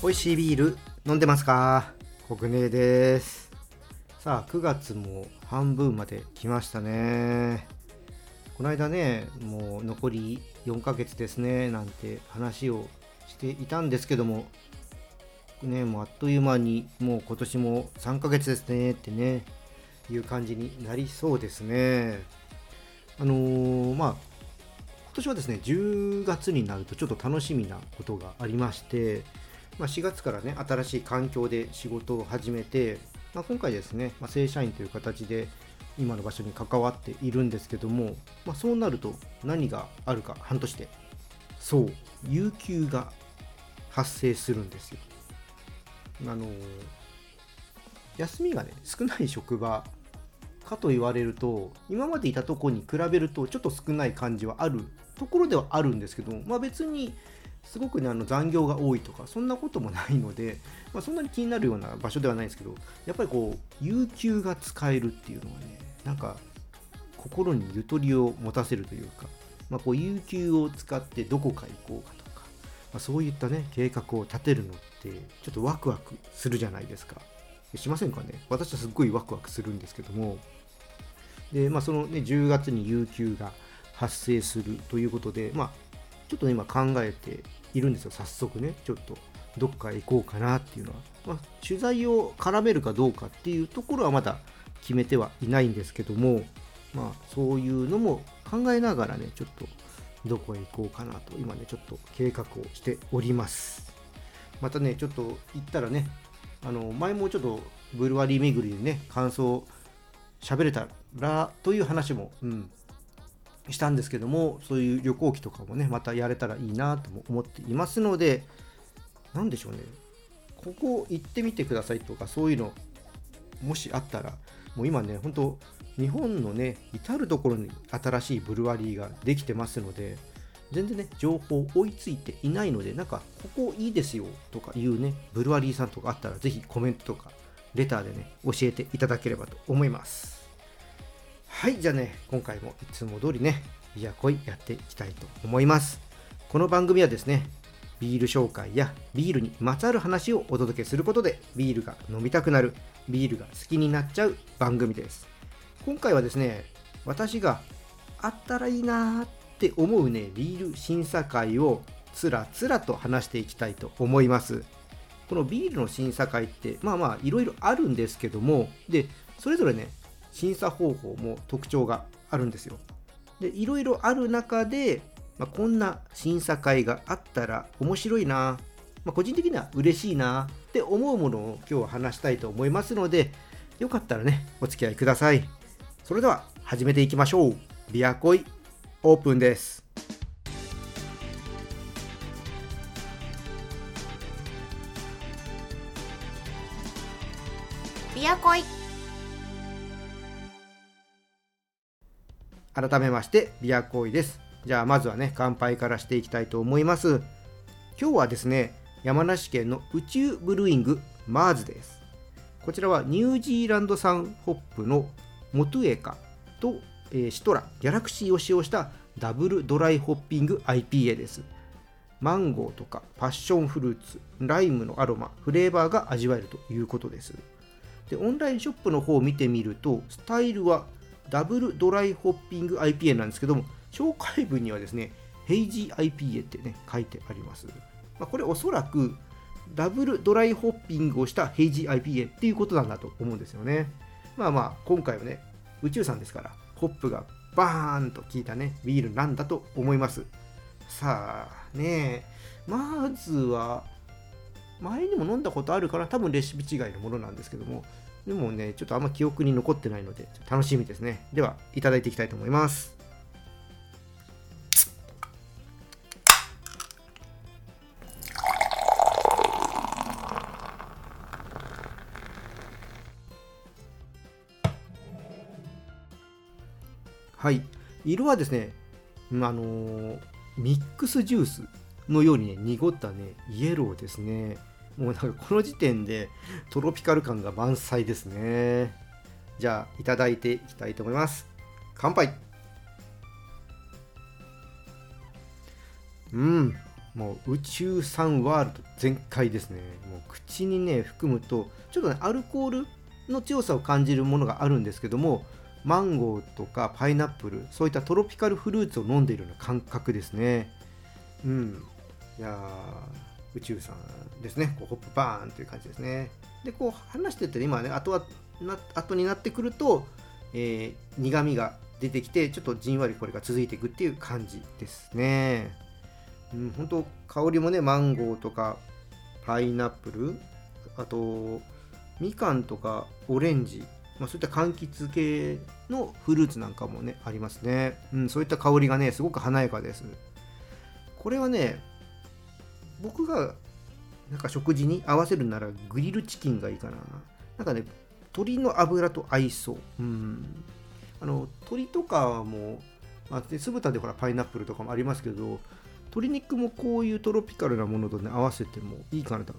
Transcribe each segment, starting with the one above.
美味しいビール飲んでますか？国根です。さあ9月も半分まで来ましたね。この間ねもう残り4ヶ月ですねなんて話をしていたんですけどもねもうあっという間にもう今年も3ヶ月ですねってねいう感じになりそうですねあのー、まあ今年はですね10月になるとちょっと楽しみなことがありましてまあ、4月からね、新しい環境で仕事を始めて、まあ、今回ですね、まあ、正社員という形で今の場所に関わっているんですけども、まあ、そうなると何があるか半年で、そう、有給が発生するんですよ。あの休みがね、少ない職場かと言われると、今までいたとこに比べるとちょっと少ない感じはあるところではあるんですけど、まあ、別にすごくねあの残業が多いとかそんなこともないので、まあ、そんなに気になるような場所ではないんですけどやっぱりこう有給が使えるっていうのはねなんか心にゆとりを持たせるというか、まあ、こう有給を使ってどこか行こうかとか、まあ、そういったね計画を立てるのってちょっとワクワクするじゃないですかしませんかね？私はすっごいワクワクするんですけどもでまあそのね10月に有給が発生するということでまあちょっとね今考えているんですよ、早速ね。ちょっとどっか行こうかなっていうのは。まあ、取材を絡めるかどうかっていうところはまだ決めてはいないんですけども、まあ、そういうのも考えながらね、ちょっとどこへ行こうかなと、今ね、ちょっと計画をしております。またね、ちょっと行ったらね、あの前もちょっとブルワリー巡りでね、感想喋れたらという話も、うん、したんですけども、そういう旅行記とかもね、またやれたらいいなとも思っていますので、何でしょうね、ここ行ってみてくださいとか、そういうの、もしあったら、もう今ね、本当日本のね、至る所に新しいブルワリーができてますので、全然ね、情報追いついていないので、なんか、ここいいですよとかいうね、ブルワリーさんとかあったら、ぜひコメントとか、レターでね、教えていただければと思います。はい、じゃあね、今回もいつも通りね、ビアコイやっていきたいと思います。この番組はですね、ビール紹介やビールにまつわる話をお届けすることで、ビールが飲みたくなる、ビールが好きになっちゃう番組です。今回はですね、私があったらいいなーって思うね、ビール審査会をつらつらと話していきたいと思います。このビールの審査会って、まあまあいろいろあるんですけども、で、それぞれね、審査方法も特徴があるんですよ。でいろいろある中で、まあ、こんな審査会があったら面白いな、まあ、個人的には嬉しいなって思うものを今日は話したいと思いますのでよかったらねお付き合いください。それでは始めていきましょう。ビアコイオープンです。ビアコイ改めましてビアコーイですじゃあまずはね乾杯からしていきたいと思います今日はですね山梨県の宇宙ブルーイングマーズですこちらはニュージーランド産ホップのモトゥエカと、え、シトラギャラクシーを使用したダブルドライホッピング IPA ですマンゴーとかパッションフルーツライムのアロマフレーバーが味わえるということですでオンラインショップの方を見てみるとスタイルはダブルドライホッピング IPA なんですけども、紹介文にはですね、ヘイジー IPA ってね、書いてあります。まあ、これおそらくダブルドライホッピングをしたヘイジー IPA っていうことなんだと思うんですよね。まあまあ、今回はね、宇宙さんですから、ホップがバーンと効いたね、ビールなんだと思います。さあね、まずは、前にも飲んだことあるから、多分レシピ違いのものなんですけども、でもね、ちょっとあんま記憶に残ってないので、楽しみですね。では、いただいていきたいと思います。はい。色はですね、あのー、ミックスジュースのようにね、濁ったね、イエローですね。もうなんかこの時点でトロピカル感が満載ですね。じゃあいただいていきたいと思います。乾杯。うん。もう宇宙産ワールド全開ですね。もう口にね含むとちょっとねアルコールの強さを感じるものがあるんですけどもマンゴーとかパイナップルそういったトロピカルフルーツを飲んでいるような感覚ですね。うん。いや宇宙さんですね。こうホップバーンという感じですね。でこう話してて今ね後はな後になってくると、えー、苦みが出てきてちょっとじんわりこれが続いていくっていう感じですね。うん本当香りもねマンゴーとかパイナップルあとみかんとかオレンジまあ、そういった柑橘系のフルーツなんかもねありますね、うん、そういった香りがねすごく華やかです。これはね僕がなんか食事に合わせるならグリルチキンがいいかな。なんかね鶏の油と合いそううん。あの鶏とかも、まあ、酢豚でほらパイナップルとかもありますけど鶏肉もこういうトロピカルなものとね合わせてもいいかなと。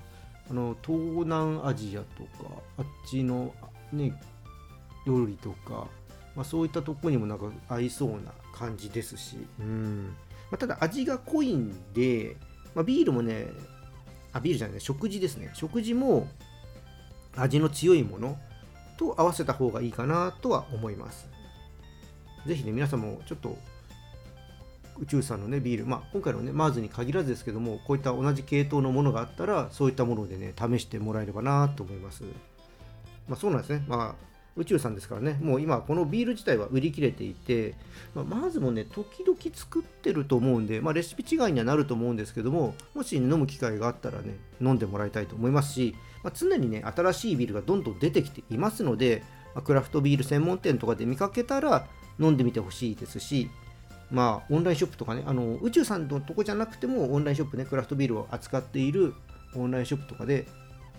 あの東南アジアとかあっちのね料理とか、まあ、そういったとこにもなんか合いそうな感じですし、うん。まあ、ただ味が濃いんで、まあ、ビールもねあビールじゃない食事ですね。食事も味の強いものと合わせた方がいいかなとは思います。是非ね皆さんもちょっと宇宙さんのねビール、まあ、今回のねマーズに限らずですけどもこういった同じ系統のものがあったらそういったものでね試してもらえればなと思います。まあそうなんですね。まあ宇宙さんですからね、もう今、このビール自体は売り切れていて、まあ、まずもね、時々作ってると思うんで、まあ、レシピ違いにはなると思うんですけども、もし、飲む機会があったらね、飲んでもらいたいと思いますし、まあ、常にね、新しいビールがどんどん出てきていますので、まクラフトビール専門店とかで見かけたら飲んでみてほしいですし、まあ、オンラインショップとかね、あの宇宙さんのとこじゃなくても、オンラインショップね、クラフトビールを扱っているオンラインショップとかで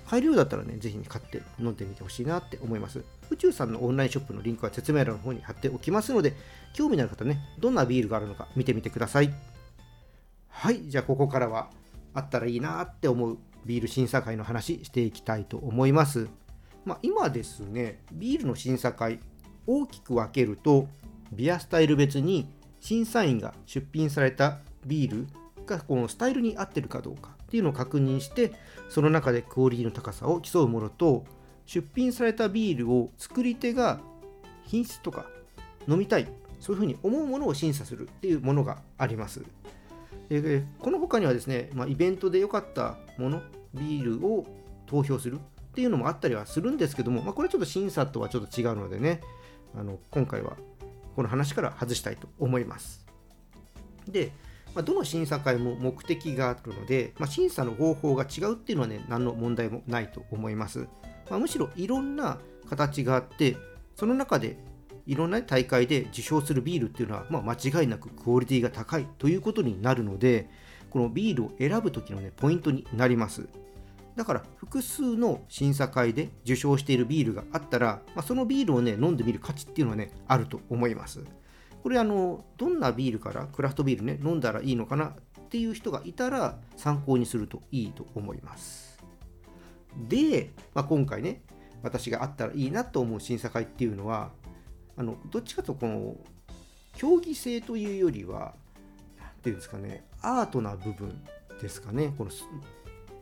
買えるようだったらね、ぜひ、ね、買って飲んでみてほしいなって思います。宇宙さんのオンラインショップのリンクは説明欄の方に貼っておきますので、興味のある方ね、どんなビールがあるのか見てみてください。はい、じゃあここからはあったらいいなって思うビール審査会の話していきたいと思います。まあ、今ですね、ビールの審査会、大きく分けると、ビアスタイル別に審査員が出品されたビールがこのスタイルに合ってるかどうかっていうのを確認してその中でクオリティの高さを競うものと出品されたビールを作り手が品質とか飲みたいそういうふうに思うものを審査するっていうものがあります。でこの他にはですね、まあ、イベントで良かったものビールを投票するっていうのもあったりはするんですけども、まあ、これちょっと審査とはちょっと違うのでねあの今回はこの話から外したいと思います。で、まあ、どの審査会も目的があるので、まあ、審査の方法が違うっていうのはね、何の問題もないと思います。まあ、むしろいろんな形があって、その中でいろんな大会で受賞するビールっていうのは、まあ、間違いなくクオリティが高いということになるので、このビールを選ぶ時の、ね、ポイントになります。だから複数の審査会で受賞しているビールがあったら、まあ、そのビールをね飲んでみる価値っていうのはねあると思います。これあのどんなビールからクラフトビールね飲んだらいいのかなっていう人がいたら参考にするといいと思います。で、まあ、今回ね私があったらいいなと思う審査会っていうのはあのどっちかとこの競技性というよりは何ていうんですかねアートな部分ですかねこの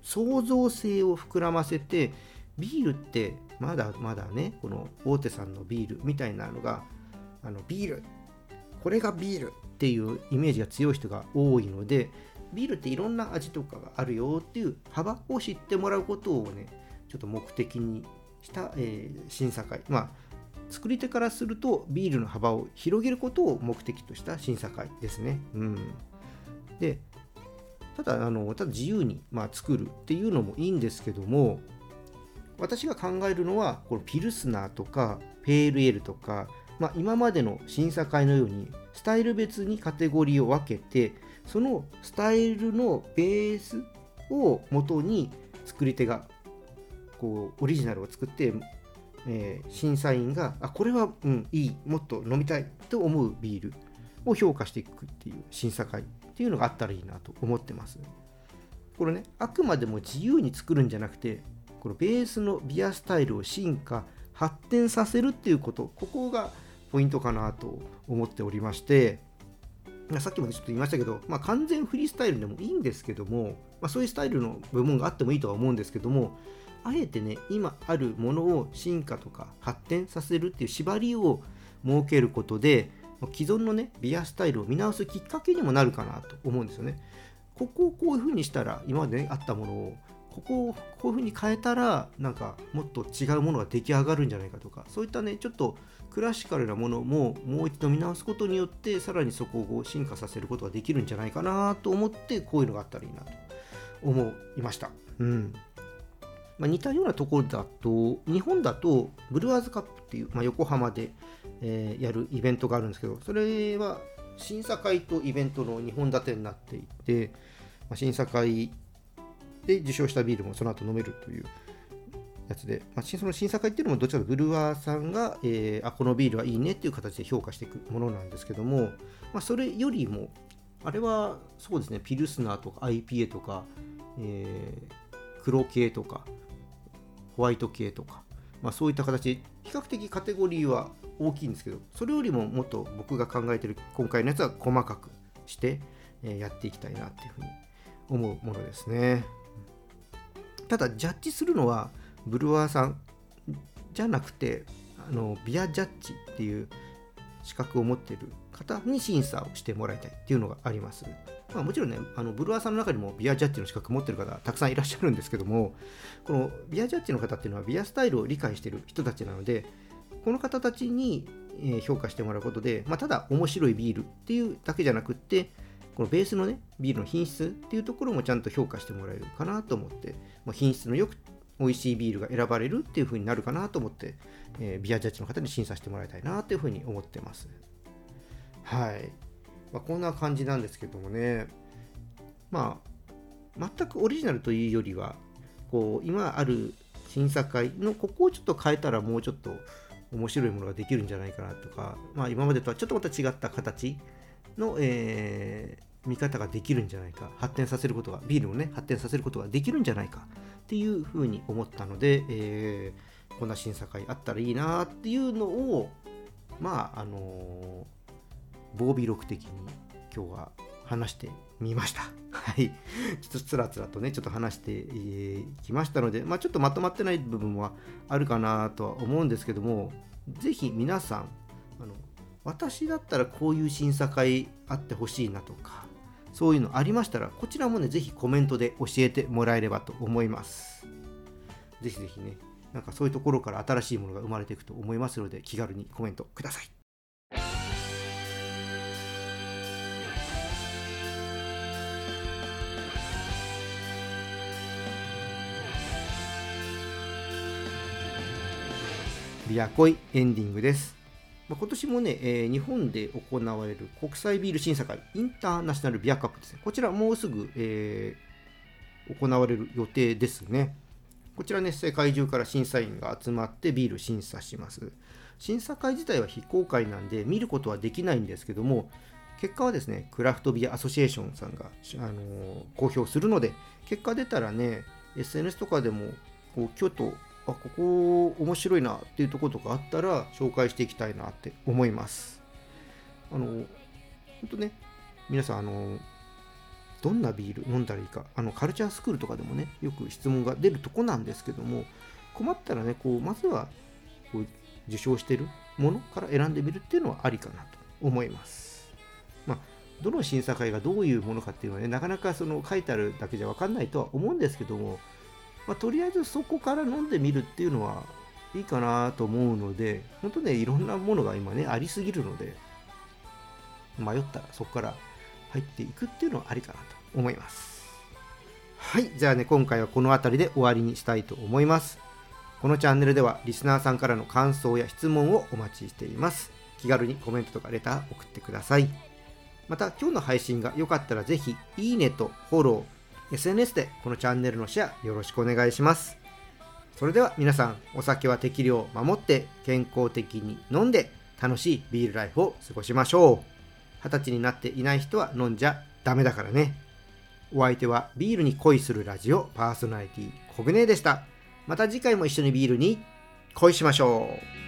創造性を膨らませてビールってまだまだねこの大手さんのビールみたいなのがあのビールこれがビールっていうイメージが強い人が多いのでビールっていろんな味とかがあるよっていう幅を知ってもらうことをねちょっと目的にした、えー、審査会まあ作り手からするとビールの幅を広げることを目的とした審査会ですね。うん、でただあのただ自由に、まあ、作るっていうのもいいんですけども私が考えるのはこのピルスナーとかペールエールとかまあ、今までの審査会のようにスタイル別にカテゴリーを分けてそのスタイルのベースを元に作り手がこうオリジナルを作って、えー、審査員があこれは、うん、いいもっと飲みたいと思うビールを評価していくっていう審査会っていうのがあったらいいなと思ってます。これねあくまでも自由に作るんじゃなくてこのベースのビアスタイルを進化発展させるっていうことここがポイントかなと思っておりましてさっきもちょっと言いましたけど、まあ、完全フリースタイルでもいいんですけども、まあ、そういうスタイルの部門があってもいいとは思うんですけどもあえてね今あるものを進化とか発展させるっていう縛りを設けることで既存のねビアスタイルを見直すきっかけにもなるかなと思うんですよね。ここをこういう風にしたら今まで、ね、あったものをここをこういう風に変えたらなんかもっと違うものが出来上がるんじゃないかとかそういったねちょっとクラシカルなものももう一度見直すことによってさらにそこを進化させることができるんじゃないかなと思ってこういうのがあったらいいなと思いました。うんまあ、似たようなところだと日本だとブルワーズカップっていう、まあ、横浜で、えー、やるイベントがあるんですけどそれは審査会とイベントの2本立てになっていて、まあ、審査会で受賞したビールもその後飲めるというやつで、まあ、その審査会っていうのもどちらかブルワーさんが、えー、あこのビールはいいねっていう形で評価していくものなんですけども、まあ、それよりもあれはそうですねピルスナーとか IPA とか、えー、黒系とかホワイト系とか、まあ、そういった形比較的カテゴリーは大きいんですけどそれよりももっと僕が考えてる今回のやつは細かくして、えやっていきたいなっていうふうに思うものですね。ただジャッジするのはブルワーさんじゃなくてあのビアジャッジっていう資格を持っている方に審査をしてもらいたいっていうのがあります。まあ、もちろんね、あのブルワーさんの中にもビアジャッジの資格持ってる方たくさんいらっしゃるんですけども、このビアジャッジの方っていうのはビアスタイルを理解してる人たちなので、この方たちに評価してもらうことで、まあ、ただ面白いビールっていうだけじゃなくって、このベースのね、ビールの品質っていうところもちゃんと評価してもらえるかなと思って、まあ、品質のよく美味しいビールが選ばれるっていう風になるかなと思って、えー、ビアジャッジの方に審査してもらいたいなという風に思ってます。はい。まあ、こんな感じなんですけどもね、まあ、全くオリジナルというよりは、こう、今ある審査会のここをちょっと変えたらもうちょっと面白いものができるんじゃないかなとか、まあ、今までとはちょっとまた違った形の、え、見方ができるんじゃないか、発展させることが、ビールをね、発展させることができるんじゃないかっていうふうに思ったので、えー、こんな審査会あったらいいなっていうのをまああの防備録的に今日は話してみました。はい。ちょっとつらつらとね、ちょっと話してきましたので、まあ、ちょっとまとまってない部分はあるかなとは思うんですけども、ぜひ皆さん、あの私だったらこういう審査会あってほしいなとか、そういうのありましたら、こちらもね、ぜひコメントで教えてもらえればと思います。ぜひぜひね、なんかそういうところから新しいものが生まれていくと思いますので、気軽にコメントください。ビアコイエンディングです。まあ、今年もね、えー、日本で行われる国際ビール審査会、インターナショナルビアカップですね。こちらもうすぐ、えー、行われる予定ですね。こちらね、世界中から審査員が集まってビール審査します。審査会自体は非公開なんで見ることはできないんですけども、結果はですね、クラフトビアアソシエーションさんが、あのー、公表するので、結果出たらね、SNS とかでもこう京都あここ面白いなっていうとことかあったら紹介していきたいなって思います。あの、本当ね、皆さん、あの、どんなビール飲んだらいいか、あの、カルチャースクールとかでもね、よく質問が出るとこなんですけども、困ったらね、こう、まずは、こう、受賞してるものから選んでみるっていうのはありかなと思います。まあ、どの審査会がどういうものかっていうのはね、なかなかその書いてあるだけじゃわかんないとは思うんですけども、まあ、とりあえずそこから飲んでみるっていうのはいいかなと思うので、本当ね、いろんなものが今ね、ありすぎるので、迷ったらそこから入っていくっていうのはありかなと思います。はい、じゃあね、今回はこの辺りで終わりにしたいと思います。このチャンネルではリスナーさんからの感想や質問をお待ちしています。気軽にコメントとかレター送ってください。また今日の配信が良かったらぜひいいねとフォロー、SNS でこのチャンネルのシェアよろしくお願いします。それでは皆さん、お酒は適量を守って健康的に飲んで楽しいビールライフを過ごしましょう。二十歳になっていない人は飲んじゃダメだからね。お相手はビールに恋するラジオパーソナリティコグネでしたまた次回も一緒にビールに恋しましょう